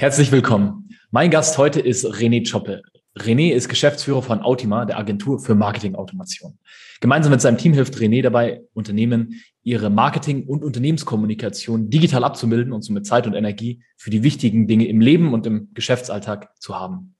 Herzlich willkommen. Mein Gast heute ist René Choppe. René ist Geschäftsführer von Autima, der Agentur für Marketingautomation. Gemeinsam mit seinem Team hilft René dabei, Unternehmen ihre Marketing- und Unternehmenskommunikation digital abzubilden und somit Zeit und Energie für die wichtigen Dinge im Leben und im Geschäftsalltag zu haben.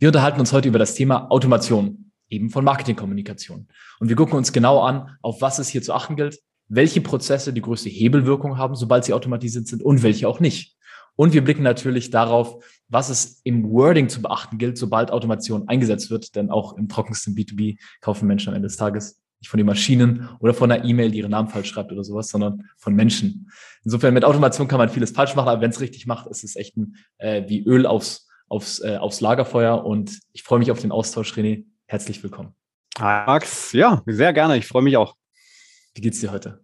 Wir unterhalten uns heute über das Thema Automation, eben von Marketingkommunikation. Und wir gucken uns genau an, auf was es hier zu achten gilt, welche Prozesse die größte Hebelwirkung haben, sobald sie automatisiert sind und welche auch nicht. Und wir blicken natürlich darauf, was es im Wording zu beachten gilt, sobald Automation eingesetzt wird. Denn auch im trockensten B2B kaufen Menschen am Ende des Tages nicht von den Maschinen oder von einer E-Mail, die ihren Namen falsch schreibt oder sowas, sondern von Menschen. Insofern mit Automation kann man vieles falsch machen, aber wenn es richtig macht, ist es echt ein, äh, wie Öl aufs, aufs, äh, aufs Lagerfeuer. Und ich freue mich auf den Austausch, René. Herzlich willkommen. Max, ja, sehr gerne. Ich freue mich auch. Wie geht's dir heute?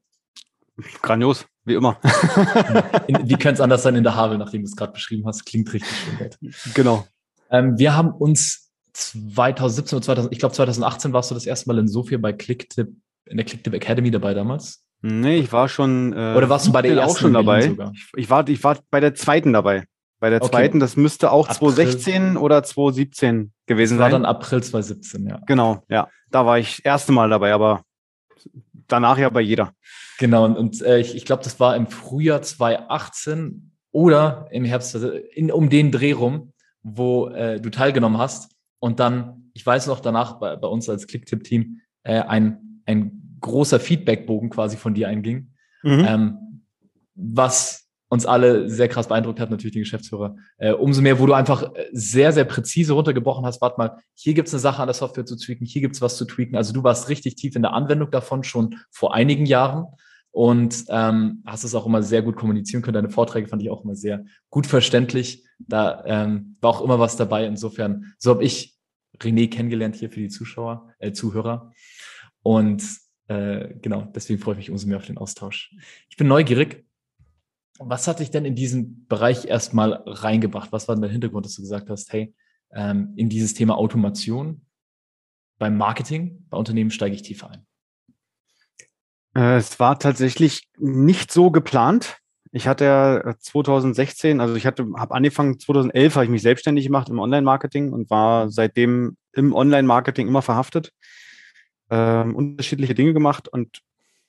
Grandios. Wie immer. Wie könnte es anders sein in der Havel, nachdem du es gerade beschrieben hast? Klingt richtig schön. Dort. Genau. Ähm, wir haben uns 2017 oder 2000, ich glaube 2018 warst du das erste Mal in Sofia bei Clicktip, in der Clicktip Academy dabei damals. Nee, ich war schon. Äh, oder warst du bei der ersten auch schon dabei? Ich, ich, war, ich war bei der zweiten dabei. Bei der okay. zweiten, das müsste auch April. 2016 oder 2017 gewesen das war sein. War dann April 2017, ja. Genau, ja. Da war ich erste Mal dabei, aber danach ja bei jeder. Genau, und, und äh, ich, ich glaube, das war im Frühjahr 2018 oder im Herbst, also in, um den Dreh rum, wo äh, du teilgenommen hast. Und dann, ich weiß noch, danach bei, bei uns als Clicktip-Team äh, ein, ein großer Feedbackbogen quasi von dir einging, mhm. ähm, was uns alle sehr krass beeindruckt hat, natürlich den Geschäftsführer. Äh, umso mehr, wo du einfach äh, sehr, sehr präzise runtergebrochen hast, warte mal, hier gibt's eine Sache an der Software zu tweaken, hier gibt's was zu tweaken. Also du warst richtig tief in der Anwendung davon schon vor einigen Jahren und ähm, hast es auch immer sehr gut kommunizieren können. Deine Vorträge fand ich auch immer sehr gut verständlich. Da ähm, war auch immer was dabei. Insofern, so habe ich René kennengelernt hier für die Zuschauer, äh, Zuhörer. Und äh, genau, deswegen freue ich mich umso mehr auf den Austausch. Ich bin neugierig, was hat dich denn in diesen Bereich erstmal reingebracht? Was war denn der Hintergrund, dass du gesagt hast, hey, ähm, in dieses Thema Automation beim Marketing, bei Unternehmen steige ich tiefer ein? Äh, es war tatsächlich nicht so geplant. Ich hatte ja 2016, also ich hatte, habe angefangen 2011, habe ich mich selbstständig gemacht im Online-Marketing und war seitdem im Online-Marketing immer verhaftet, ähm, unterschiedliche Dinge gemacht und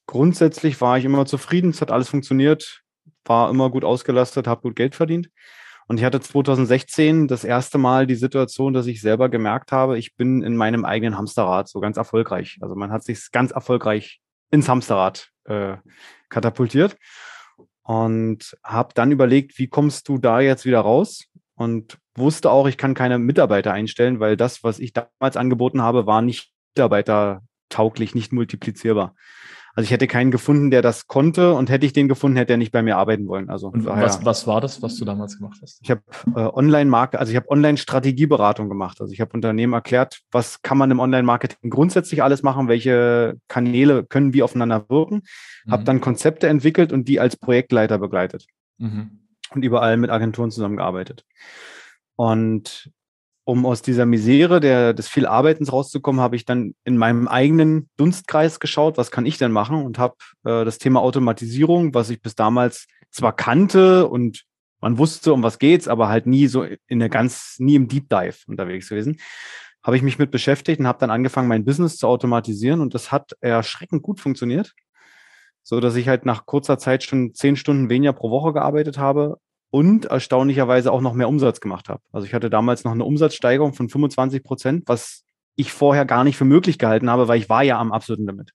grundsätzlich war ich immer zufrieden, es hat alles funktioniert war immer gut ausgelastet, habe gut Geld verdient. Und ich hatte 2016 das erste Mal die Situation, dass ich selber gemerkt habe, ich bin in meinem eigenen Hamsterrad so ganz erfolgreich. Also man hat sich ganz erfolgreich ins Hamsterrad äh, katapultiert und habe dann überlegt, wie kommst du da jetzt wieder raus? Und wusste auch, ich kann keine Mitarbeiter einstellen, weil das, was ich damals angeboten habe, war nicht mitarbeitertauglich, nicht multiplizierbar. Also ich hätte keinen gefunden, der das konnte und hätte ich den gefunden, hätte er nicht bei mir arbeiten wollen. Also und was, was war das, was du damals gemacht hast? Ich habe äh, Online-Marke, also ich habe Online-Strategieberatung gemacht. Also ich habe Unternehmen erklärt, was kann man im Online-Marketing grundsätzlich alles machen, welche Kanäle können wie aufeinander wirken. Mhm. Habe dann Konzepte entwickelt und die als Projektleiter begleitet. Mhm. Und überall mit Agenturen zusammengearbeitet. Und um aus dieser Misere der, des viel Arbeitens rauszukommen, habe ich dann in meinem eigenen Dunstkreis geschaut, was kann ich denn machen? Und habe äh, das Thema Automatisierung, was ich bis damals zwar kannte und man wusste, um was geht's, aber halt nie so in der ganz, nie im Deep Dive unterwegs gewesen, habe ich mich mit beschäftigt und habe dann angefangen, mein Business zu automatisieren. Und das hat erschreckend gut funktioniert, so dass ich halt nach kurzer Zeit schon zehn Stunden weniger pro Woche gearbeitet habe und erstaunlicherweise auch noch mehr Umsatz gemacht habe. Also ich hatte damals noch eine Umsatzsteigerung von 25 Prozent, was ich vorher gar nicht für möglich gehalten habe, weil ich war ja am absoluten Limit.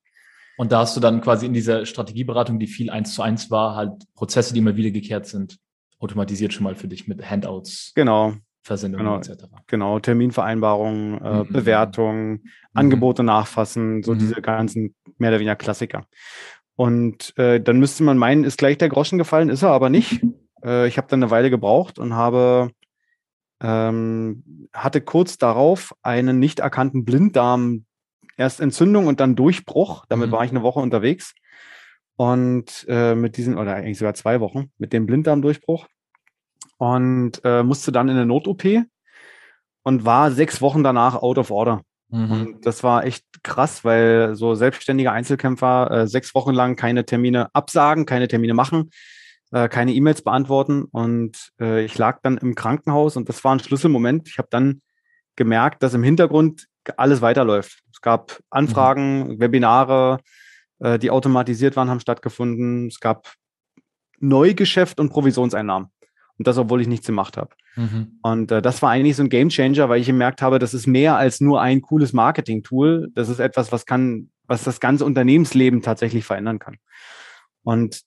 Und da hast du dann quasi in dieser Strategieberatung, die viel eins zu eins war, halt Prozesse, die immer wiedergekehrt sind, automatisiert schon mal für dich mit Handouts. Genau. Versendungen genau, etc. Genau, Terminvereinbarungen, äh, mhm. Bewertungen, mhm. Angebote nachfassen, so mhm. diese ganzen mehr oder weniger Klassiker. Und äh, dann müsste man meinen, ist gleich der Groschen gefallen, ist er aber nicht. Äh, ich habe dann eine Weile gebraucht und habe ähm, hatte kurz darauf einen nicht erkannten Blinddarm, erst Entzündung und dann Durchbruch. Damit mhm. war ich eine Woche unterwegs. Und äh, mit diesen, oder eigentlich sogar zwei Wochen, mit dem Blinddarmdurchbruch. Und äh, musste dann in eine Not-OP und war sechs Wochen danach out of order. Mhm. Und das war echt krass, weil so selbstständige Einzelkämpfer äh, sechs Wochen lang keine Termine absagen, keine Termine machen, äh, keine E-Mails beantworten. Und äh, ich lag dann im Krankenhaus und das war ein Schlüsselmoment. Ich habe dann gemerkt, dass im Hintergrund alles weiterläuft. Es gab Anfragen, mhm. Webinare, äh, die automatisiert waren, haben stattgefunden. Es gab Neugeschäft und Provisionseinnahmen. Und das, obwohl ich nichts gemacht habe. Mhm. Und äh, das war eigentlich so ein Game Changer, weil ich gemerkt habe, das ist mehr als nur ein cooles Marketing-Tool. Das ist etwas, was kann, was das ganze Unternehmensleben tatsächlich verändern kann. Und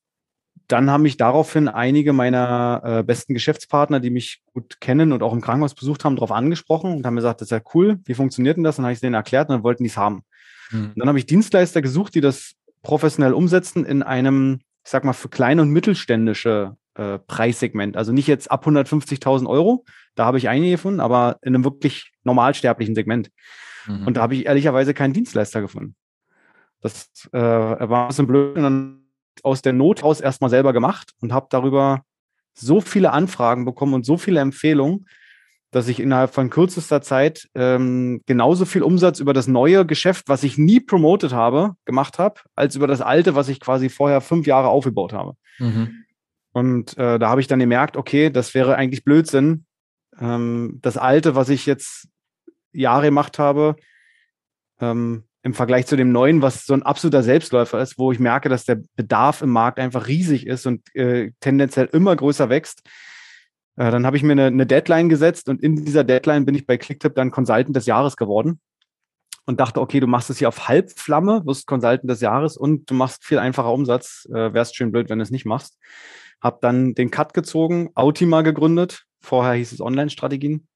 dann haben mich daraufhin einige meiner äh, besten Geschäftspartner, die mich gut kennen und auch im Krankenhaus besucht haben, darauf angesprochen und haben gesagt, das ist ja cool, wie funktioniert denn das? Und dann habe ich es denen erklärt und dann wollten die es haben. Mhm. Und dann habe ich Dienstleister gesucht, die das professionell umsetzen in einem, ich sag mal, für kleine und mittelständische äh, Preissegment. Also nicht jetzt ab 150.000 Euro, da habe ich einige gefunden, aber in einem wirklich normalsterblichen Segment. Mhm. Und da habe ich ehrlicherweise keinen Dienstleister gefunden. Das äh, war ein bisschen blöd. Und dann aus der Not aus erstmal selber gemacht und habe darüber so viele Anfragen bekommen und so viele Empfehlungen, dass ich innerhalb von kürzester Zeit ähm, genauso viel Umsatz über das neue Geschäft, was ich nie promotet habe, gemacht habe, als über das alte, was ich quasi vorher fünf Jahre aufgebaut habe. Mhm. Und äh, da habe ich dann gemerkt, okay, das wäre eigentlich Blödsinn. Ähm, das alte, was ich jetzt Jahre gemacht habe, ähm, im Vergleich zu dem neuen, was so ein absoluter Selbstläufer ist, wo ich merke, dass der Bedarf im Markt einfach riesig ist und äh, tendenziell immer größer wächst. Äh, dann habe ich mir eine, eine, Deadline gesetzt und in dieser Deadline bin ich bei Clicktip dann Consultant des Jahres geworden und dachte, okay, du machst es hier auf Halbflamme, wirst Consultant des Jahres und du machst viel einfacher Umsatz. Äh, Wärst schön blöd, wenn du es nicht machst. Hab dann den Cut gezogen, Autima gegründet. Vorher hieß es Online-Strategien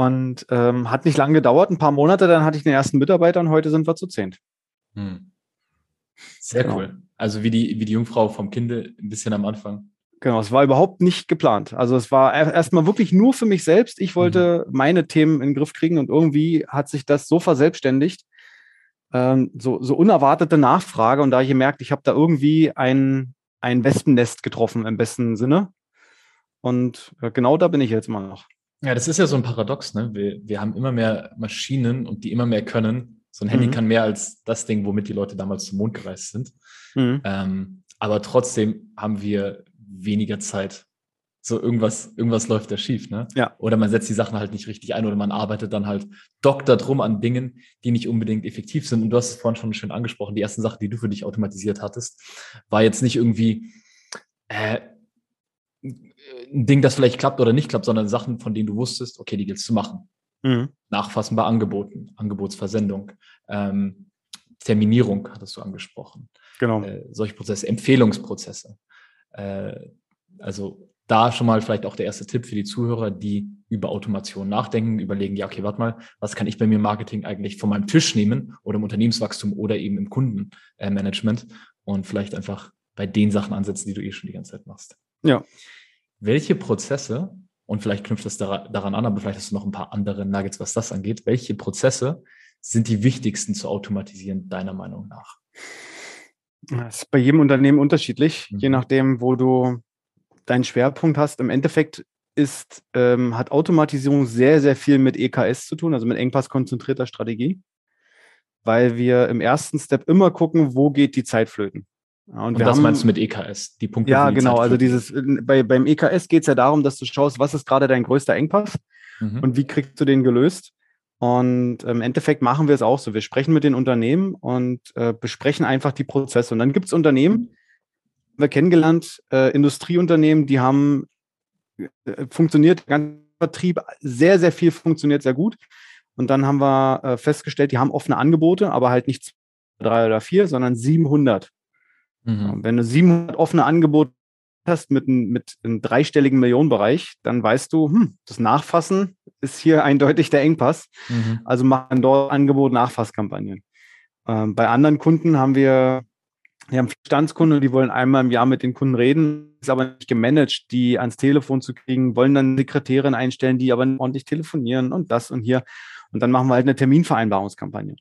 und ähm, hat nicht lange gedauert, ein paar Monate, dann hatte ich den ersten Mitarbeiter und heute sind wir zu zehnt. Hm. Sehr genau. cool. Also wie die, wie die Jungfrau vom Kinde ein bisschen am Anfang. Genau, es war überhaupt nicht geplant. Also es war erstmal wirklich nur für mich selbst. Ich wollte mhm. meine Themen in den Griff kriegen und irgendwie hat sich das so verselbstständigt. Ähm, so, so unerwartete Nachfrage und da ich gemerkt, ich habe da irgendwie ein, ein Wespennest getroffen im besten Sinne. Und äh, genau da bin ich jetzt immer noch. Ja, das ist ja so ein Paradox, ne? Wir, wir haben immer mehr Maschinen und die immer mehr können. So ein Handy mhm. kann mehr als das Ding, womit die Leute damals zum Mond gereist sind. Mhm. Ähm, aber trotzdem haben wir weniger Zeit. So irgendwas, irgendwas läuft da schief, ne? Ja. Oder man setzt die Sachen halt nicht richtig ein oder man arbeitet dann halt dokter drum an Dingen, die nicht unbedingt effektiv sind. Und du hast es vorhin schon schön angesprochen. Die ersten Sachen, die du für dich automatisiert hattest, war jetzt nicht irgendwie, äh, ein Ding, das vielleicht klappt oder nicht klappt, sondern Sachen, von denen du wusstest, okay, die gilt zu machen. Mhm. Nachfassen bei Angeboten, Angebotsversendung, ähm, Terminierung hattest du angesprochen. Genau. Äh, solche Prozesse, Empfehlungsprozesse. Äh, also da schon mal vielleicht auch der erste Tipp für die Zuhörer, die über Automation nachdenken, überlegen, ja, okay, warte mal, was kann ich bei mir im Marketing eigentlich von meinem Tisch nehmen oder im Unternehmenswachstum oder eben im Kundenmanagement und vielleicht einfach bei den Sachen ansetzen, die du eh schon die ganze Zeit machst. Ja. Welche Prozesse, und vielleicht knüpft das daran an, aber vielleicht hast du noch ein paar andere Nuggets, was das angeht, welche Prozesse sind die wichtigsten zu automatisieren, deiner Meinung nach? Das ist bei jedem Unternehmen unterschiedlich, mhm. je nachdem, wo du deinen Schwerpunkt hast. Im Endeffekt ist, ähm, hat Automatisierung sehr, sehr viel mit EKS zu tun, also mit engpasskonzentrierter Strategie, weil wir im ersten Step immer gucken, wo geht die Zeit flöten. Ja, und, und das haben, meinst du mit EKS, die Punkte? Ja, die genau. Also dieses, bei, beim EKS geht es ja darum, dass du schaust, was ist gerade dein größter Engpass mhm. und wie kriegst du den gelöst. Und im Endeffekt machen wir es auch so. Wir sprechen mit den Unternehmen und äh, besprechen einfach die Prozesse. Und dann gibt es Unternehmen, wir kennengelernt, äh, Industrieunternehmen, die haben äh, funktioniert, ganz Vertrieb, sehr, sehr viel funktioniert sehr gut. Und dann haben wir äh, festgestellt, die haben offene Angebote, aber halt nicht drei oder vier, sondern 700. Mhm. Wenn du 700 offene Angebote hast mit, mit einem dreistelligen Millionenbereich, dann weißt du, hm, das Nachfassen ist hier eindeutig der Engpass. Mhm. Also machen dort Angebot-Nachfasskampagnen. Ähm, bei anderen Kunden haben wir Die haben Bestandskunden, die wollen einmal im Jahr mit den Kunden reden, ist aber nicht gemanagt, die ans Telefon zu kriegen, wollen dann Sekretärin einstellen, die aber ordentlich telefonieren und das und hier. Und dann machen wir halt eine Terminvereinbarungskampagne.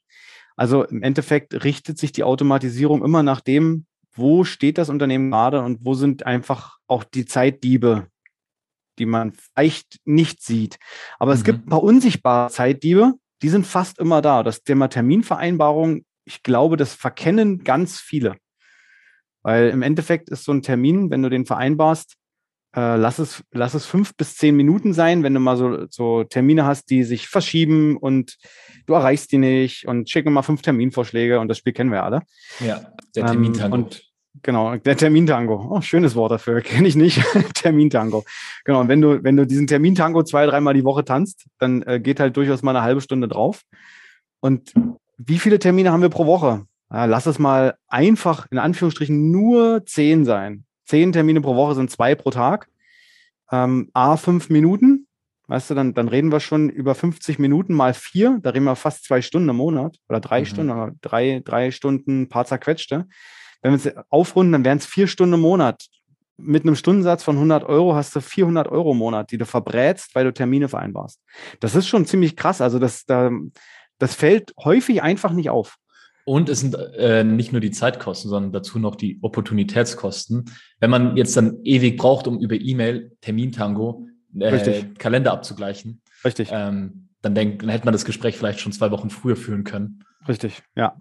Also im Endeffekt richtet sich die Automatisierung immer nach dem, wo steht das Unternehmen gerade und wo sind einfach auch die Zeitdiebe, die man vielleicht nicht sieht. Aber es gibt mhm. ein paar unsichtbare Zeitdiebe, die sind fast immer da. Das Thema Terminvereinbarung, ich glaube, das verkennen ganz viele. Weil im Endeffekt ist so ein Termin, wenn du den vereinbarst, äh, lass, es, lass es fünf bis zehn Minuten sein, wenn du mal so, so Termine hast, die sich verschieben und du erreichst die nicht und schicken mal fünf Terminvorschläge und das Spiel kennen wir alle. Ja, der Termintango. Ähm, und genau, der Termintango. Oh, schönes Wort dafür, kenne ich nicht. Termintango. Genau, und wenn du, wenn du diesen Termintango zwei, dreimal die Woche tanzt, dann äh, geht halt durchaus mal eine halbe Stunde drauf. Und wie viele Termine haben wir pro Woche? Ja, lass es mal einfach in Anführungsstrichen nur zehn sein zehn Termine pro Woche sind zwei pro Tag. Ähm, A, fünf Minuten. Weißt du, dann, dann reden wir schon über 50 Minuten mal vier. Da reden wir fast zwei Stunden im Monat oder drei mhm. Stunden, drei, drei Stunden, paar zerquetschte. Wenn wir es aufrunden, dann wären es vier Stunden im Monat. Mit einem Stundensatz von 100 Euro hast du 400 Euro im Monat, die du verbrätst, weil du Termine vereinbarst. Das ist schon ziemlich krass. Also das, da, das fällt häufig einfach nicht auf. Und es sind äh, nicht nur die Zeitkosten, sondern dazu noch die Opportunitätskosten. Wenn man jetzt dann ewig braucht, um über E-Mail Termintango äh, Kalender abzugleichen, Richtig. Ähm, dann, denk, dann hätte man das Gespräch vielleicht schon zwei Wochen früher führen können. Richtig, ja.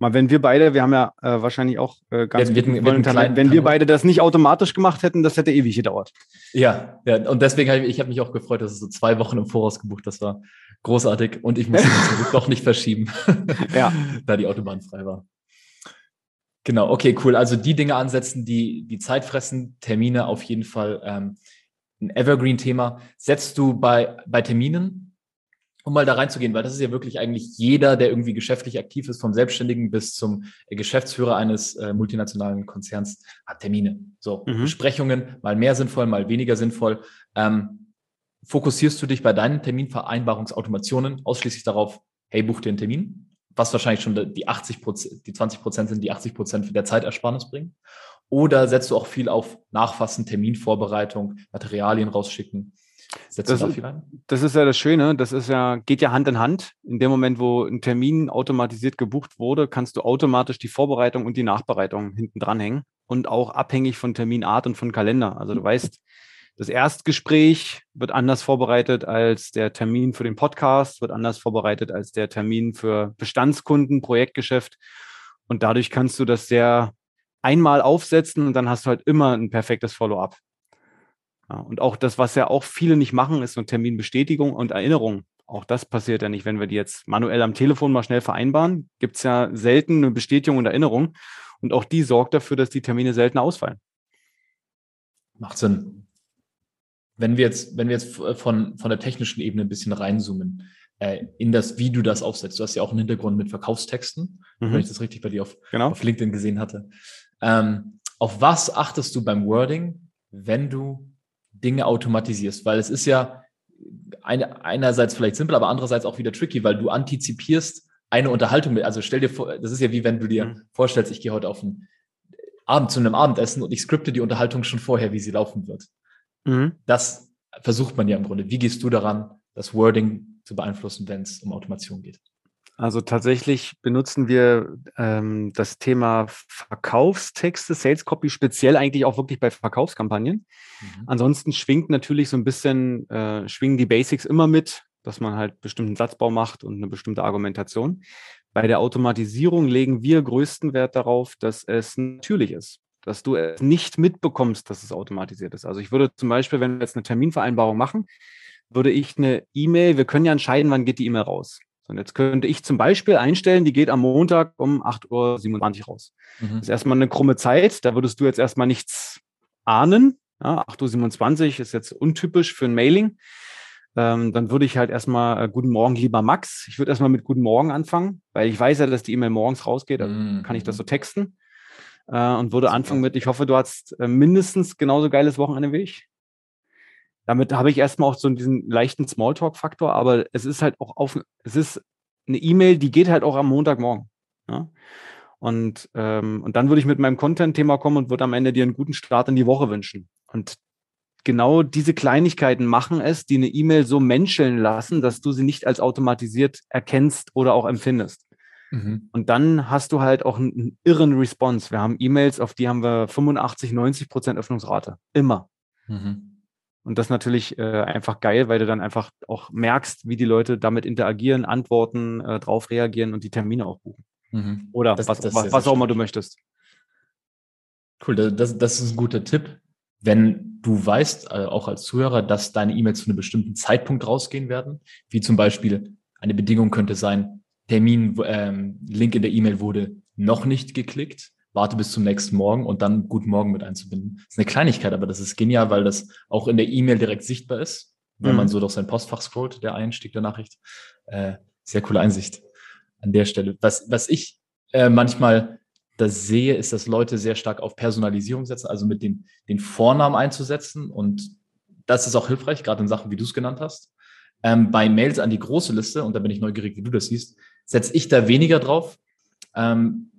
Mal, wenn wir beide, wir haben ja äh, wahrscheinlich auch äh, ganz ja, wir, wir, Talent, wenn wir beide das nicht automatisch gemacht hätten, das hätte ewig gedauert. Ja, ja und deswegen habe ich, ich hab mich auch gefreut, dass es so zwei Wochen im Voraus gebucht, das war großartig und ich musste es doch nicht verschieben, ja. da die Autobahn frei war. Genau, okay, cool. Also die Dinge ansetzen, die die Zeit fressen, Termine auf jeden Fall ähm, ein Evergreen-Thema. Setzt du bei, bei Terminen um mal da reinzugehen, weil das ist ja wirklich eigentlich jeder, der irgendwie geschäftlich aktiv ist, vom Selbstständigen bis zum Geschäftsführer eines äh, multinationalen Konzerns, hat Termine. So, mhm. Besprechungen, mal mehr sinnvoll, mal weniger sinnvoll. Ähm, fokussierst du dich bei deinen Terminvereinbarungsautomationen ausschließlich darauf, hey, buch dir einen Termin, was wahrscheinlich schon die 80 Prozent, die 20 Prozent sind, die 80 Prozent der Zeitersparnis bringen? Oder setzt du auch viel auf Nachfassen, Terminvorbereitung, Materialien rausschicken? Setzt das, das ist ja das Schöne, das ist ja, geht ja Hand in Hand. In dem Moment, wo ein Termin automatisiert gebucht wurde, kannst du automatisch die Vorbereitung und die Nachbereitung hinten dranhängen und auch abhängig von Terminart und von Kalender. Also du weißt, das Erstgespräch wird anders vorbereitet als der Termin für den Podcast, wird anders vorbereitet als der Termin für Bestandskunden, Projektgeschäft. Und dadurch kannst du das sehr einmal aufsetzen und dann hast du halt immer ein perfektes Follow-up. Ja, und auch das, was ja auch viele nicht machen, ist so Terminbestätigung und Erinnerung. Auch das passiert ja nicht, wenn wir die jetzt manuell am Telefon mal schnell vereinbaren. Gibt es ja selten eine Bestätigung und Erinnerung. Und auch die sorgt dafür, dass die Termine selten ausfallen. Macht Sinn. Wenn wir jetzt, wenn wir jetzt von, von der technischen Ebene ein bisschen reinzoomen, äh, in das, wie du das aufsetzt. Du hast ja auch einen Hintergrund mit Verkaufstexten, mhm. wenn ich das richtig bei dir auf, genau. auf LinkedIn gesehen hatte. Ähm, auf was achtest du beim Wording, wenn du Dinge automatisierst, weil es ist ja eine, einerseits vielleicht simpel, aber andererseits auch wieder tricky, weil du antizipierst eine Unterhaltung mit. Also stell dir vor, das ist ja wie wenn du dir mhm. vorstellst, ich gehe heute auf ein Abend zu einem Abendessen und ich skripte die Unterhaltung schon vorher, wie sie laufen wird. Mhm. Das versucht man ja im Grunde. Wie gehst du daran, das Wording zu beeinflussen, wenn es um Automation geht? Also tatsächlich benutzen wir ähm, das Thema Verkaufstexte, Sales Copy speziell eigentlich auch wirklich bei Verkaufskampagnen. Mhm. Ansonsten schwingt natürlich so ein bisschen, äh, schwingen die Basics immer mit, dass man halt bestimmten Satzbau macht und eine bestimmte Argumentation. Bei der Automatisierung legen wir größten Wert darauf, dass es natürlich ist, dass du es nicht mitbekommst, dass es automatisiert ist. Also ich würde zum Beispiel, wenn wir jetzt eine Terminvereinbarung machen, würde ich eine E-Mail, wir können ja entscheiden, wann geht die E-Mail raus. Und jetzt könnte ich zum Beispiel einstellen, die geht am Montag um 8.27 Uhr raus. Mhm. Das ist erstmal eine krumme Zeit, da würdest du jetzt erstmal nichts ahnen. Ja, 8.27 Uhr ist jetzt untypisch für ein Mailing. Ähm, dann würde ich halt erstmal äh, Guten Morgen, lieber Max. Ich würde erstmal mit Guten Morgen anfangen, weil ich weiß ja, dass die E-Mail morgens rausgeht. Also mhm. kann ich das so texten. Äh, und würde anfangen mit, ich hoffe, du hast äh, mindestens genauso geiles Wochenende wie ich. Damit habe ich erstmal auch so diesen leichten Smalltalk-Faktor, aber es ist halt auch auf, es ist eine E-Mail, die geht halt auch am Montagmorgen. Ja? Und, ähm, und dann würde ich mit meinem Content-Thema kommen und würde am Ende dir einen guten Start in die Woche wünschen. Und genau diese Kleinigkeiten machen es, die eine E-Mail so menscheln lassen, dass du sie nicht als automatisiert erkennst oder auch empfindest. Mhm. Und dann hast du halt auch einen, einen irren Response. Wir haben E-Mails, auf die haben wir 85, 90 Prozent Öffnungsrate. Immer. Mhm. Und das ist natürlich äh, einfach geil, weil du dann einfach auch merkst, wie die Leute damit interagieren, antworten, äh, drauf reagieren und die Termine auch buchen. Mhm. Oder das, was, das was, was auch immer du möchtest. Cool, das, das ist ein guter Tipp. Wenn du weißt, äh, auch als Zuhörer, dass deine E-Mails zu einem bestimmten Zeitpunkt rausgehen werden, wie zum Beispiel eine Bedingung könnte sein, Termin, ähm, Link in der E-Mail wurde noch nicht geklickt, warte bis zum nächsten Morgen und dann Guten Morgen mit einzubinden. Das ist eine Kleinigkeit, aber das ist genial, weil das auch in der E-Mail direkt sichtbar ist, wenn mhm. man so durch sein Postfach scrollt, der Einstieg der Nachricht. Äh, sehr coole Einsicht an der Stelle. Was, was ich äh, manchmal das sehe, ist, dass Leute sehr stark auf Personalisierung setzen, also mit den, den Vornamen einzusetzen. Und das ist auch hilfreich, gerade in Sachen, wie du es genannt hast. Ähm, bei Mails an die große Liste, und da bin ich neugierig, wie du das siehst, setze ich da weniger drauf. Ähm,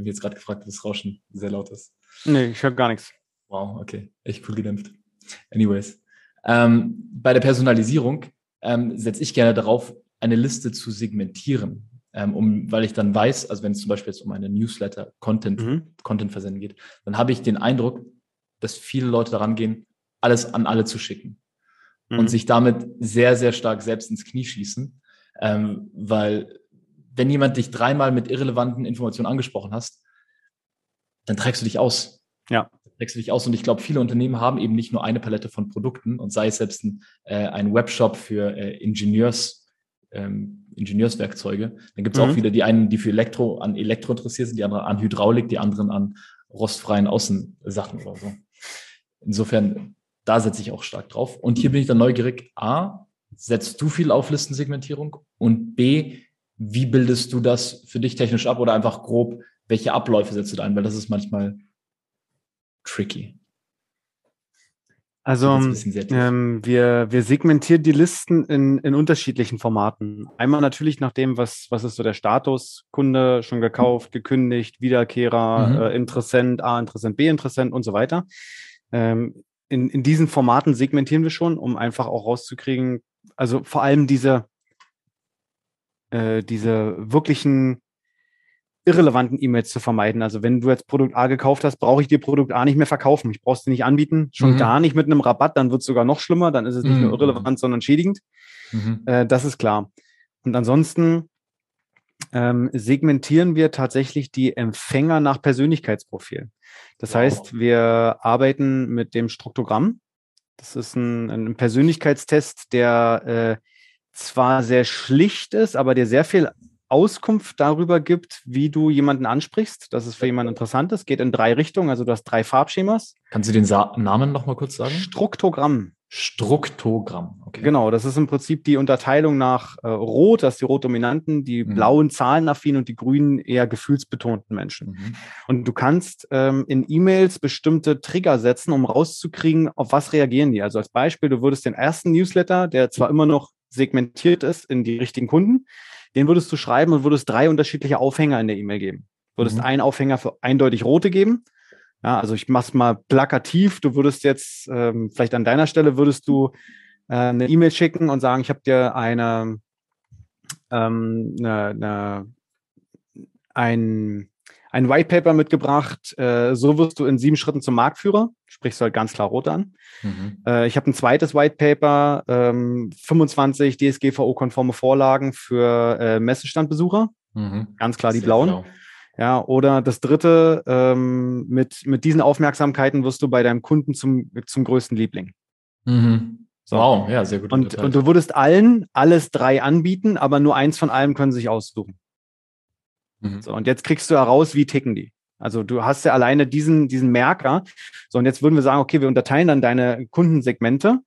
ich habe jetzt gerade gefragt, ob das Rauschen sehr laut ist. Nee, ich höre gar nichts. Wow, okay. Echt cool gedämpft. Anyways. Ähm, bei der Personalisierung ähm, setze ich gerne darauf, eine Liste zu segmentieren, ähm, um, weil ich dann weiß, also wenn es zum Beispiel jetzt um eine Newsletter Content, mhm. Content versenden geht, dann habe ich den Eindruck, dass viele Leute daran gehen, alles an alle zu schicken mhm. und sich damit sehr, sehr stark selbst ins Knie schießen, ähm, weil wenn jemand dich dreimal mit irrelevanten Informationen angesprochen hast, dann trägst du dich aus. Ja trägst du dich aus. Und ich glaube, viele Unternehmen haben eben nicht nur eine Palette von Produkten und sei es selbst ein, äh, ein Webshop für äh, Ingenieurs, ähm, Ingenieurswerkzeuge. Dann gibt es mhm. auch wieder die einen, die für Elektro an Elektro interessiert sind, die anderen an Hydraulik, die anderen an rostfreien Außensachen oder so. Insofern, da setze ich auch stark drauf. Und hier bin ich dann neugierig. A, setzt du viel auf Listensegmentierung? Und B, wie bildest du das für dich technisch ab oder einfach grob, welche Abläufe setzt du da ein? Weil das ist manchmal tricky. Also ähm, wir, wir segmentieren die Listen in, in unterschiedlichen Formaten. Einmal natürlich nach dem, was, was ist so der Status, Kunde schon gekauft, gekündigt, Wiederkehrer, mhm. äh, Interessent, A, Interessent, B, Interessent und so weiter. Ähm, in, in diesen Formaten segmentieren wir schon, um einfach auch rauszukriegen, also vor allem diese, äh, diese wirklichen irrelevanten E-Mails zu vermeiden. Also wenn du jetzt Produkt A gekauft hast, brauche ich dir Produkt A nicht mehr verkaufen. Ich brauche es dir nicht anbieten, schon mhm. gar nicht mit einem Rabatt, dann wird es sogar noch schlimmer, dann ist es nicht mhm. nur irrelevant, sondern schädigend. Mhm. Äh, das ist klar. Und ansonsten ähm, segmentieren wir tatsächlich die Empfänger nach Persönlichkeitsprofil. Das wow. heißt, wir arbeiten mit dem Struktogramm. Das ist ein, ein Persönlichkeitstest, der äh, zwar sehr schlicht ist, aber der sehr viel Auskunft darüber gibt, wie du jemanden ansprichst. Das ist für jemanden interessant. Es geht in drei Richtungen. Also du hast drei Farbschemas. Kannst du den Sa Namen nochmal kurz sagen? Struktogramm. Struktogramm. Okay. Genau, das ist im Prinzip die Unterteilung nach äh, Rot, das ist die Rotdominanten, die mhm. blauen Zahlenaffinen und die grünen eher gefühlsbetonten Menschen. Mhm. Und du kannst ähm, in E-Mails bestimmte Trigger setzen, um rauszukriegen, auf was reagieren die. Also als Beispiel, du würdest den ersten Newsletter, der zwar immer noch segmentiert ist in die richtigen Kunden, den würdest du schreiben und würdest drei unterschiedliche Aufhänger in der E-Mail geben. Würdest mhm. einen Aufhänger für eindeutig rote geben. Ja, also ich mach's mal plakativ. Du würdest jetzt, ähm, vielleicht an deiner Stelle würdest du äh, eine E-Mail schicken und sagen, ich habe dir eine, ähm, eine, eine, ein ein White Paper mitgebracht. Äh, so wirst du in sieben Schritten zum Marktführer. Sprichst du halt ganz klar rot an. Mhm. Äh, ich habe ein zweites White Paper, ähm, 25 DSGVO-konforme Vorlagen für äh, Messestandbesucher. Mhm. Ganz klar die Sehr blauen. Blau. Ja, oder das dritte, ähm, mit, mit diesen Aufmerksamkeiten wirst du bei deinem Kunden zum, zum größten Liebling. Mhm. So. Wow, ja, sehr gut. Und, und du würdest allen alles drei anbieten, aber nur eins von allem können sie sich aussuchen. Mhm. So, und jetzt kriegst du heraus, wie ticken die. Also du hast ja alleine diesen, diesen Merker. So, und jetzt würden wir sagen, okay, wir unterteilen dann deine Kundensegmente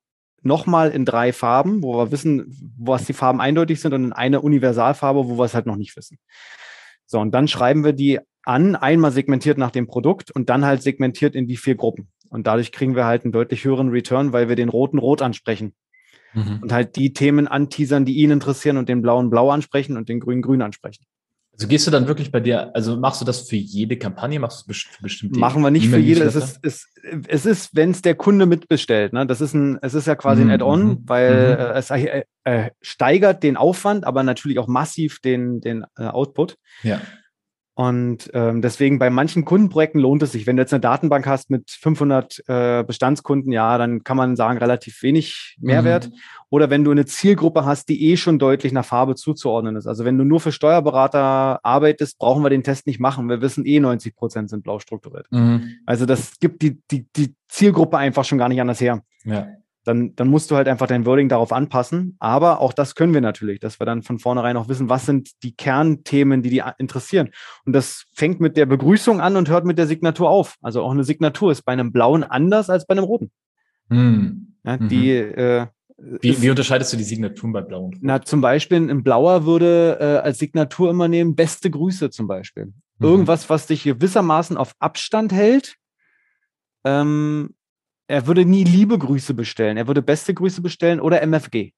nochmal in drei Farben, wo wir wissen, was die Farben eindeutig sind und in eine Universalfarbe, wo wir es halt noch nicht wissen. So, und dann schreiben wir die an, einmal segmentiert nach dem Produkt und dann halt segmentiert in die vier Gruppen. Und dadurch kriegen wir halt einen deutlich höheren Return, weil wir den roten rot ansprechen. Mhm. Und halt die Themen anteasern, die ihn interessieren und den blauen blau ansprechen und den grünen grün ansprechen. Also gehst du dann wirklich bei dir, also machst du das für jede Kampagne, machst du für bestimmte Machen wir nicht für jede, es ist, es, es ist wenn es der Kunde mitbestellt, ne? das ist ein, es ist ja quasi ein mhm, Add-on, mhm. weil mhm. Äh, es äh, äh, steigert den Aufwand, aber natürlich auch massiv den, den äh, Output. Ja. Und ähm, deswegen bei manchen Kundenprojekten lohnt es sich. Wenn du jetzt eine Datenbank hast mit 500 äh, Bestandskunden, ja, dann kann man sagen, relativ wenig Mehrwert. Mhm. Oder wenn du eine Zielgruppe hast, die eh schon deutlich nach Farbe zuzuordnen ist. Also wenn du nur für Steuerberater arbeitest, brauchen wir den Test nicht machen. Wir wissen eh 90 Prozent sind blau strukturiert. Mhm. Also das gibt die, die, die Zielgruppe einfach schon gar nicht anders her. Ja dann, dann musst du halt einfach dein Wording darauf anpassen. Aber auch das können wir natürlich, dass wir dann von vornherein auch wissen, was sind die Kernthemen, die die interessieren. Und das fängt mit der Begrüßung an und hört mit der Signatur auf. Also auch eine Signatur ist bei einem blauen anders als bei einem roten. Hm. Ja, die, mhm. äh, wie, wie, unterscheidest du die Signaturen bei Blau und Rot? Na, zum Beispiel ein Blauer würde äh, als Signatur immer nehmen, beste Grüße zum Beispiel. Mhm. Irgendwas, was dich gewissermaßen auf Abstand hält, ähm, er würde nie liebe Grüße bestellen. Er würde beste Grüße bestellen oder MFG.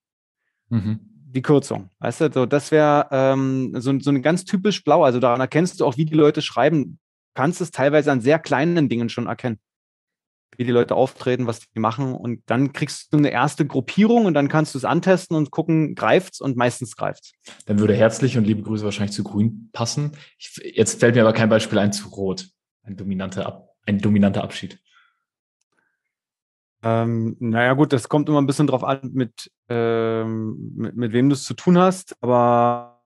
Mhm. Die Kürzung. Weißt du, so, das wäre ähm, so, so ein ganz typisch blau. Also daran erkennst du auch, wie die Leute schreiben. Kannst es teilweise an sehr kleinen Dingen schon erkennen. Wie die Leute auftreten, was die machen. Und dann kriegst du eine erste Gruppierung und dann kannst du es antesten und gucken, greift's und meistens greift's. Dann würde herzlich und liebe Grüße wahrscheinlich zu grün passen. Ich, jetzt fällt mir aber kein Beispiel ein zu rot. Ein dominanter, ein dominanter Abschied. Ähm, naja, gut, das kommt immer ein bisschen drauf an, mit, ähm, mit, mit, wem du es zu tun hast, aber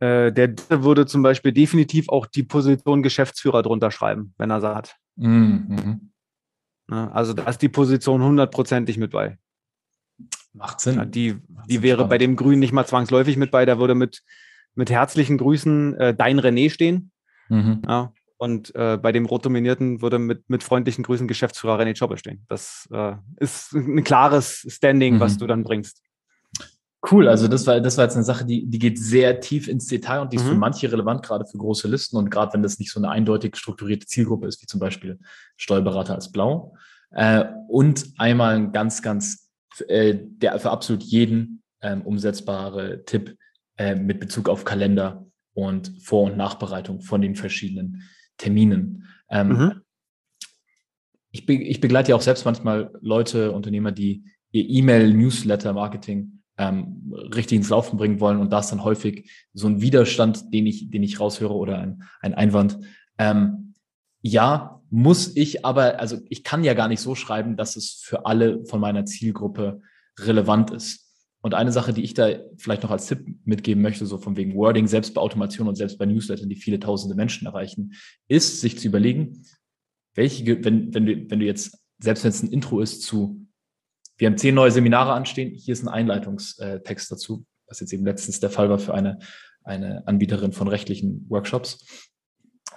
äh, der würde zum Beispiel definitiv auch die Position Geschäftsführer drunter schreiben, wenn er sie hat. Mhm. Ja, also da ist die Position hundertprozentig mit bei. Macht Sinn. Die die wäre spannend. bei dem Grün nicht mal zwangsläufig mit bei, da würde mit, mit herzlichen Grüßen äh, dein René stehen. Mhm. Ja, und äh, bei dem rot dominierten würde mit, mit freundlichen Grüßen Geschäftsführer René Chopper stehen. Das äh, ist ein klares Standing, mhm. was du dann bringst. Cool, also das war, das war jetzt eine Sache, die, die geht sehr tief ins Detail und die ist mhm. für manche relevant, gerade für große Listen und gerade wenn das nicht so eine eindeutig strukturierte Zielgruppe ist, wie zum Beispiel Steuerberater als Blau. Äh, und einmal ein ganz, ganz, äh, der für absolut jeden ähm, umsetzbare Tipp äh, mit Bezug auf Kalender und Vor- und Nachbereitung von den verschiedenen Terminen. Ähm, mhm. ich, be ich, begleite ja auch selbst manchmal Leute, Unternehmer, die ihr E-Mail-Newsletter-Marketing ähm, richtig ins Laufen bringen wollen und da ist dann häufig so ein Widerstand, den ich, den ich raushöre oder ein, ein Einwand. Ähm, ja, muss ich aber, also ich kann ja gar nicht so schreiben, dass es für alle von meiner Zielgruppe relevant ist. Und eine Sache, die ich da vielleicht noch als Tipp mitgeben möchte, so von wegen Wording, selbst bei Automation und selbst bei Newslettern, die viele tausende Menschen erreichen, ist, sich zu überlegen, welche, wenn, wenn, du, wenn du jetzt, selbst wenn es ein Intro ist zu, wir haben zehn neue Seminare anstehen, hier ist ein Einleitungstext dazu, was jetzt eben letztens der Fall war für eine, eine Anbieterin von rechtlichen Workshops,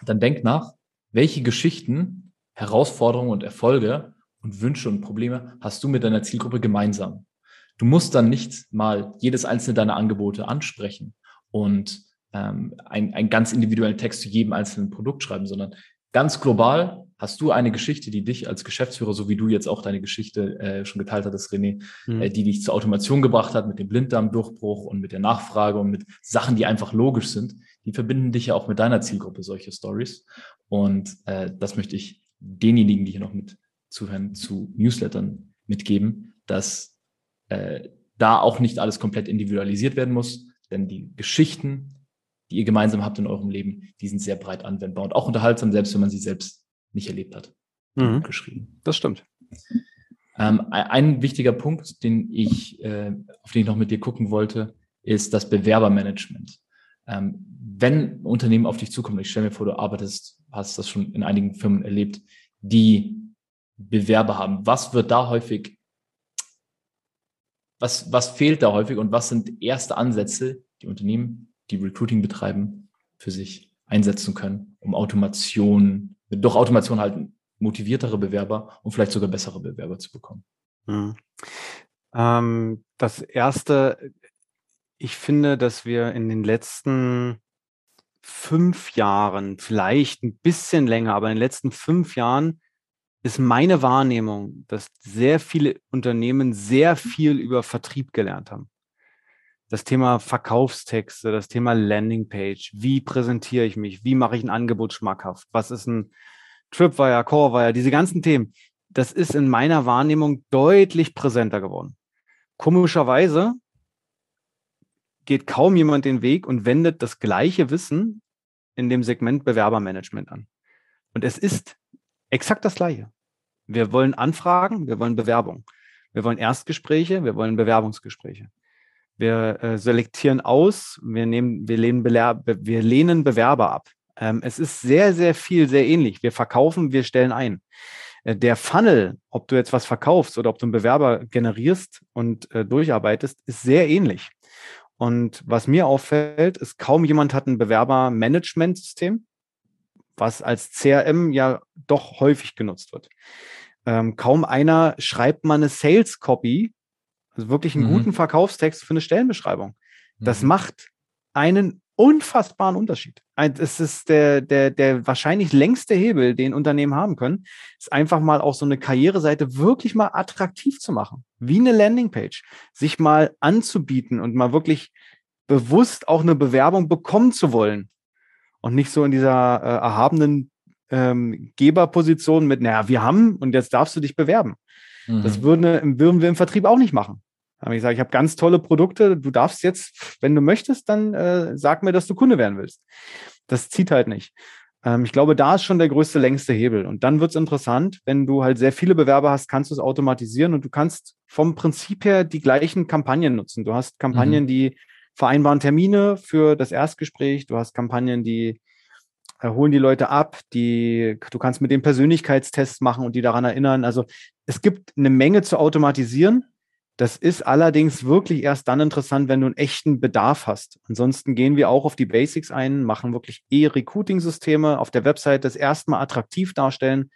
dann denk nach, welche Geschichten, Herausforderungen und Erfolge und Wünsche und Probleme hast du mit deiner Zielgruppe gemeinsam? Du musst dann nicht mal jedes einzelne deiner Angebote ansprechen und ähm, ein, einen ganz individuellen Text zu jedem einzelnen Produkt schreiben, sondern ganz global hast du eine Geschichte, die dich als Geschäftsführer, so wie du jetzt auch deine Geschichte äh, schon geteilt hattest, René, mhm. äh, die dich zur Automation gebracht hat mit dem Blinddarmdurchbruch und mit der Nachfrage und mit Sachen, die einfach logisch sind, die verbinden dich ja auch mit deiner Zielgruppe, solche Stories. Und äh, das möchte ich denjenigen, die hier noch mit zuhören, zu Newslettern mitgeben, dass äh, da auch nicht alles komplett individualisiert werden muss, denn die Geschichten, die ihr gemeinsam habt in eurem Leben, die sind sehr breit anwendbar und auch unterhaltsam, selbst wenn man sie selbst nicht erlebt hat. Mhm. Geschrieben. Das stimmt. Ähm, ein wichtiger Punkt, den ich, äh, auf den ich noch mit dir gucken wollte, ist das Bewerbermanagement. Ähm, wenn Unternehmen auf dich zukommt, ich stelle mir vor, du arbeitest, hast das schon in einigen Firmen erlebt, die Bewerber haben. Was wird da häufig was, was fehlt da häufig und was sind erste Ansätze, die Unternehmen, die Recruiting betreiben, für sich einsetzen können, um Automation, durch Automation halt motiviertere Bewerber und vielleicht sogar bessere Bewerber zu bekommen? Mhm. Ähm, das erste, ich finde, dass wir in den letzten fünf Jahren, vielleicht ein bisschen länger, aber in den letzten fünf Jahren ist meine Wahrnehmung, dass sehr viele Unternehmen sehr viel über Vertrieb gelernt haben. Das Thema Verkaufstexte, das Thema Landingpage, wie präsentiere ich mich, wie mache ich ein Angebot schmackhaft, was ist ein Tripwire, Corewire, diese ganzen Themen, das ist in meiner Wahrnehmung deutlich präsenter geworden. Komischerweise geht kaum jemand den Weg und wendet das gleiche Wissen in dem Segment Bewerbermanagement an. Und es ist exakt das gleiche. Wir wollen Anfragen, wir wollen Bewerbung. Wir wollen Erstgespräche, wir wollen Bewerbungsgespräche. Wir äh, selektieren aus, wir, nehmen, wir, lehnen wir lehnen Bewerber ab. Ähm, es ist sehr, sehr viel, sehr ähnlich. Wir verkaufen, wir stellen ein. Äh, der Funnel, ob du jetzt was verkaufst oder ob du einen Bewerber generierst und äh, durcharbeitest, ist sehr ähnlich. Und was mir auffällt, ist, kaum jemand hat ein Bewerbermanagementsystem, was als CRM ja doch häufig genutzt wird. Ähm, kaum einer schreibt mal eine Sales Copy, also wirklich einen mhm. guten Verkaufstext für eine Stellenbeschreibung. Das mhm. macht einen unfassbaren Unterschied. Es ist der, der, der wahrscheinlich längste Hebel, den Unternehmen haben können, ist einfach mal auch so eine Karriereseite wirklich mal attraktiv zu machen. Wie eine Landingpage. Sich mal anzubieten und mal wirklich bewusst auch eine Bewerbung bekommen zu wollen. Und nicht so in dieser äh, erhabenen ähm, Geberposition mit, naja, wir haben und jetzt darfst du dich bewerben. Mhm. Das würden, würden wir im Vertrieb auch nicht machen. Aber ich sage, ich habe ganz tolle Produkte, du darfst jetzt, wenn du möchtest, dann äh, sag mir, dass du Kunde werden willst. Das zieht halt nicht. Ähm, ich glaube, da ist schon der größte, längste Hebel. Und dann wird es interessant, wenn du halt sehr viele Bewerber hast, kannst du es automatisieren und du kannst vom Prinzip her die gleichen Kampagnen nutzen. Du hast Kampagnen, mhm. die vereinbaren Termine für das Erstgespräch, du hast Kampagnen, die holen die Leute ab, die, du kannst mit dem Persönlichkeitstests machen und die daran erinnern. Also es gibt eine Menge zu automatisieren das ist allerdings wirklich erst dann interessant, wenn du einen echten Bedarf hast. Ansonsten gehen wir auch auf die Basics ein, machen wirklich E-Recruiting-Systeme auf der Website das erstmal attraktiv darstellen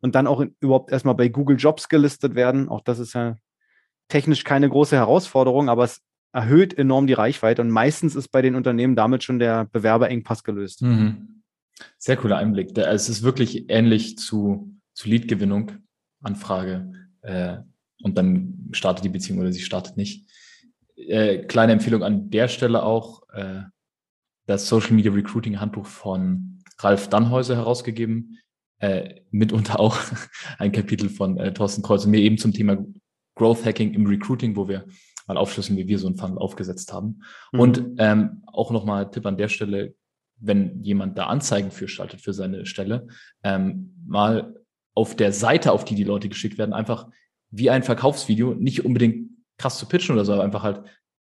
und dann auch in, überhaupt erstmal bei Google Jobs gelistet werden. Auch das ist ja technisch keine große Herausforderung, aber es erhöht enorm die Reichweite und meistens ist bei den Unternehmen damit schon der Bewerberengpass gelöst. Mhm. Sehr cooler Einblick. Es ist wirklich ähnlich zu, zu Lead-Gewinnung, Anfrage. Äh, und dann startet die Beziehung oder sie startet nicht. Äh, kleine Empfehlung an der Stelle auch, äh, das Social Media Recruiting Handbuch von Ralf Dannhäuser herausgegeben, äh, mitunter auch ein Kapitel von äh, Thorsten Kreuz und mir eben zum Thema Growth Hacking im Recruiting, wo wir mal aufschlüsseln, wie wir so einen Funnel aufgesetzt haben. Mhm. Und ähm, auch nochmal Tipp an der Stelle, wenn jemand da Anzeigen für schaltet für seine Stelle, ähm, mal auf der Seite, auf die die Leute geschickt werden, einfach wie ein Verkaufsvideo, nicht unbedingt krass zu pitchen oder so, aber einfach halt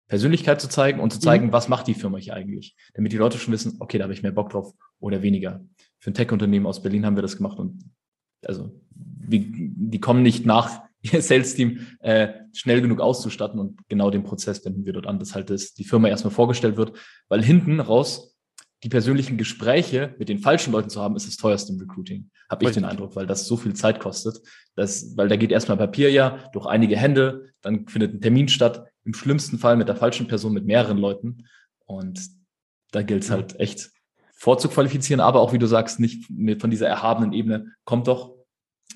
Persönlichkeit zu zeigen und zu mhm. zeigen, mhm. was macht die Firma hier eigentlich, damit die Leute schon wissen, okay, da habe ich mehr Bock drauf oder weniger. Für ein Tech-Unternehmen aus Berlin haben wir das gemacht und also die, die kommen nicht nach ihr Sales-Team äh, schnell genug auszustatten und genau den Prozess wenden wir dort an, dass halt das, die Firma erstmal vorgestellt wird, weil hinten raus die persönlichen Gespräche mit den falschen Leuten zu haben, ist das teuerste im Recruiting. Habe ich den Eindruck, weil das so viel Zeit kostet. Dass, weil da geht erstmal Papier ja durch einige Hände, dann findet ein Termin statt, im schlimmsten Fall mit der falschen Person, mit mehreren Leuten. Und da gilt es halt echt vorzuqualifizieren, aber auch, wie du sagst, nicht von dieser erhabenen Ebene, kommt doch,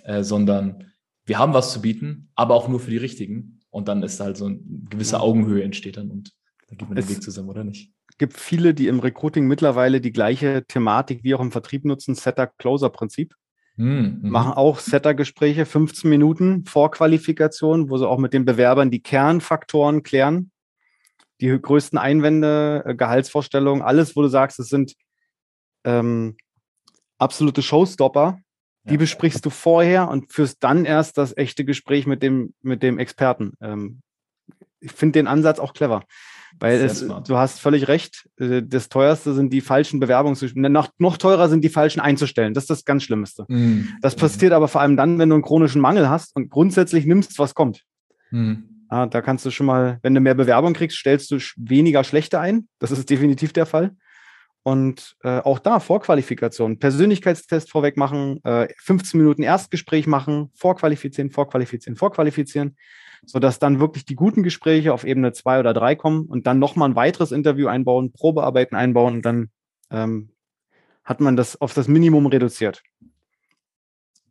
äh, sondern wir haben was zu bieten, aber auch nur für die Richtigen. Und dann ist halt so eine gewisse Augenhöhe entsteht dann und da geht man den Weg zusammen, oder nicht? Gibt viele, die im Recruiting mittlerweile die gleiche Thematik wie auch im Vertrieb nutzen, Setter-Closer-Prinzip. Mhm. Machen auch Setter-Gespräche, 15 Minuten Vorqualifikation, wo sie auch mit den Bewerbern die Kernfaktoren klären. Die größten Einwände, äh, Gehaltsvorstellungen, alles, wo du sagst, es sind ähm, absolute Showstopper. Die ja. besprichst du vorher und führst dann erst das echte Gespräch mit dem, mit dem Experten. Ähm, ich finde den Ansatz auch clever. Weil es, du hast völlig recht, äh, das teuerste sind die falschen Bewerbungsgespräche. Noch, noch teurer sind die falschen einzustellen. Das ist das ganz Schlimmste. Mhm. Das passiert aber vor allem dann, wenn du einen chronischen Mangel hast und grundsätzlich nimmst, was kommt. Mhm. Ja, da kannst du schon mal, wenn du mehr Bewerbung kriegst, stellst du weniger schlechte ein. Das ist definitiv der Fall. Und äh, auch da Vorqualifikation, Persönlichkeitstest vorweg machen, äh, 15 Minuten Erstgespräch machen, vorqualifizieren, vorqualifizieren, vorqualifizieren sodass dann wirklich die guten Gespräche auf Ebene zwei oder drei kommen und dann nochmal ein weiteres Interview einbauen, Probearbeiten einbauen und dann ähm, hat man das auf das Minimum reduziert.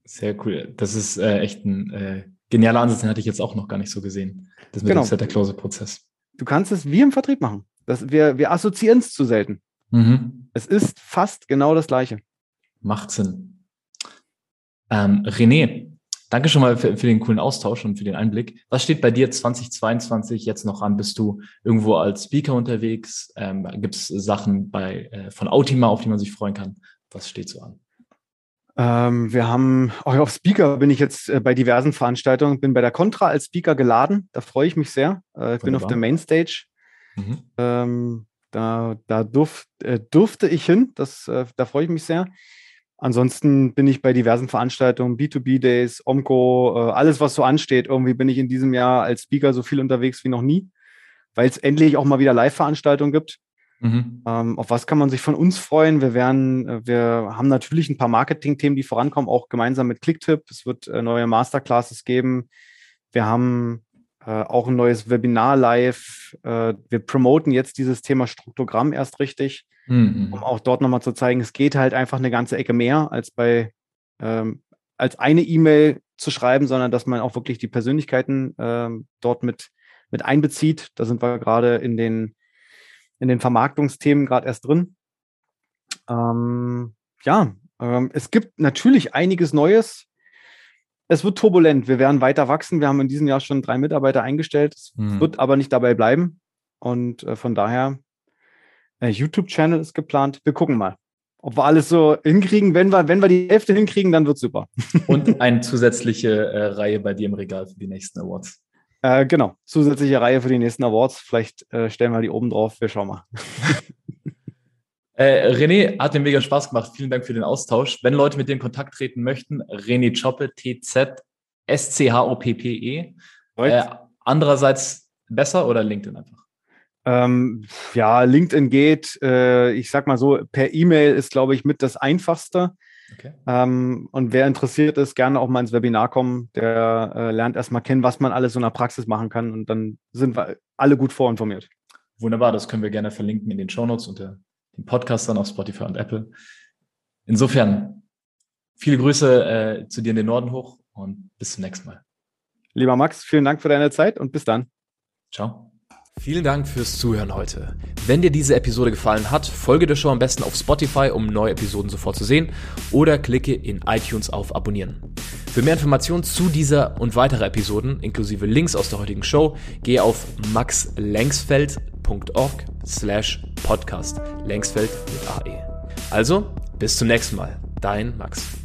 Sehr cool. Das ist äh, echt ein äh, genialer Ansatz, den hatte ich jetzt auch noch gar nicht so gesehen. Das mit genau. dem Setter-Close-Prozess. du kannst es wie im Vertrieb machen. Das, wir, wir assoziieren es zu selten. Mhm. Es ist fast genau das Gleiche. Macht Sinn. Ähm, René, danke schon mal für, für, den coolen Austausch und für den Einblick. Was steht bei dir 2022 jetzt noch an? Bist du irgendwo als Speaker unterwegs? Ähm, Gibt es Sachen bei, äh, von Autima, auf die man sich freuen kann? Was steht so an? Ähm, wir haben, auch auf Speaker bin ich jetzt äh, bei diversen Veranstaltungen, bin bei der Contra als Speaker geladen. Da freue ich mich sehr. Äh, ich bin auf der Mainstage. Mhm. Ähm, da da durf, äh, durfte ich hin. Das, äh, da freue ich mich sehr. Ansonsten bin ich bei diversen Veranstaltungen, B2B-Days, Omco, äh, alles, was so ansteht. Irgendwie bin ich in diesem Jahr als Speaker so viel unterwegs wie noch nie, weil es endlich auch mal wieder Live-Veranstaltungen gibt. Mhm. Ähm, auf was kann man sich von uns freuen? Wir werden, äh, wir haben natürlich ein paar Marketing-Themen, die vorankommen, auch gemeinsam mit Clicktip. Es wird äh, neue Masterclasses geben. Wir haben äh, auch ein neues Webinar live. Äh, wir promoten jetzt dieses Thema Struktogramm erst richtig, mhm. um auch dort nochmal zu zeigen, es geht halt einfach eine ganze Ecke mehr als bei ähm, als eine E-Mail zu schreiben, sondern dass man auch wirklich die Persönlichkeiten ähm, dort mit, mit einbezieht. Da sind wir gerade in den in den Vermarktungsthemen gerade erst drin. Ähm, ja, ähm, es gibt natürlich einiges Neues. Es wird turbulent. Wir werden weiter wachsen. Wir haben in diesem Jahr schon drei Mitarbeiter eingestellt. Es hm. wird aber nicht dabei bleiben. Und äh, von daher, äh, YouTube-Channel ist geplant. Wir gucken mal, ob wir alles so hinkriegen. Wenn wir, wenn wir die Hälfte hinkriegen, dann wird super. Und eine zusätzliche äh, Reihe bei dir im Regal für die nächsten Awards. Äh, genau, zusätzliche Reihe für die nächsten Awards. Vielleicht äh, stellen wir die oben drauf. Wir schauen mal. Äh, René, hat mir mega Spaß gemacht. Vielen Dank für den Austausch. Wenn Leute mit dir in Kontakt treten möchten, René Choppe, TZ, S-C-H-O-P-P-E. Äh, andererseits besser oder LinkedIn einfach? Ähm, ja, LinkedIn geht. Äh, ich sag mal so, per E-Mail ist, glaube ich, mit das Einfachste. Okay. Ähm, und wer interessiert ist, gerne auch mal ins Webinar kommen. Der äh, lernt erstmal kennen, was man alles so in der Praxis machen kann. Und dann sind wir alle gut vorinformiert. Wunderbar, das können wir gerne verlinken in den Shownotes unter den Podcast dann auf Spotify und Apple. Insofern, viele Grüße äh, zu dir in den Norden hoch und bis zum nächsten Mal. Lieber Max, vielen Dank für deine Zeit und bis dann. Ciao. Vielen Dank fürs Zuhören heute. Wenn dir diese Episode gefallen hat, folge der Show am besten auf Spotify, um neue Episoden sofort zu sehen, oder klicke in iTunes auf Abonnieren. Für mehr Informationen zu dieser und weitere Episoden, inklusive Links aus der heutigen Show, gehe auf maxlengsfeld.org slash podcast. Längsfeld mit AE. Also, bis zum nächsten Mal. Dein Max.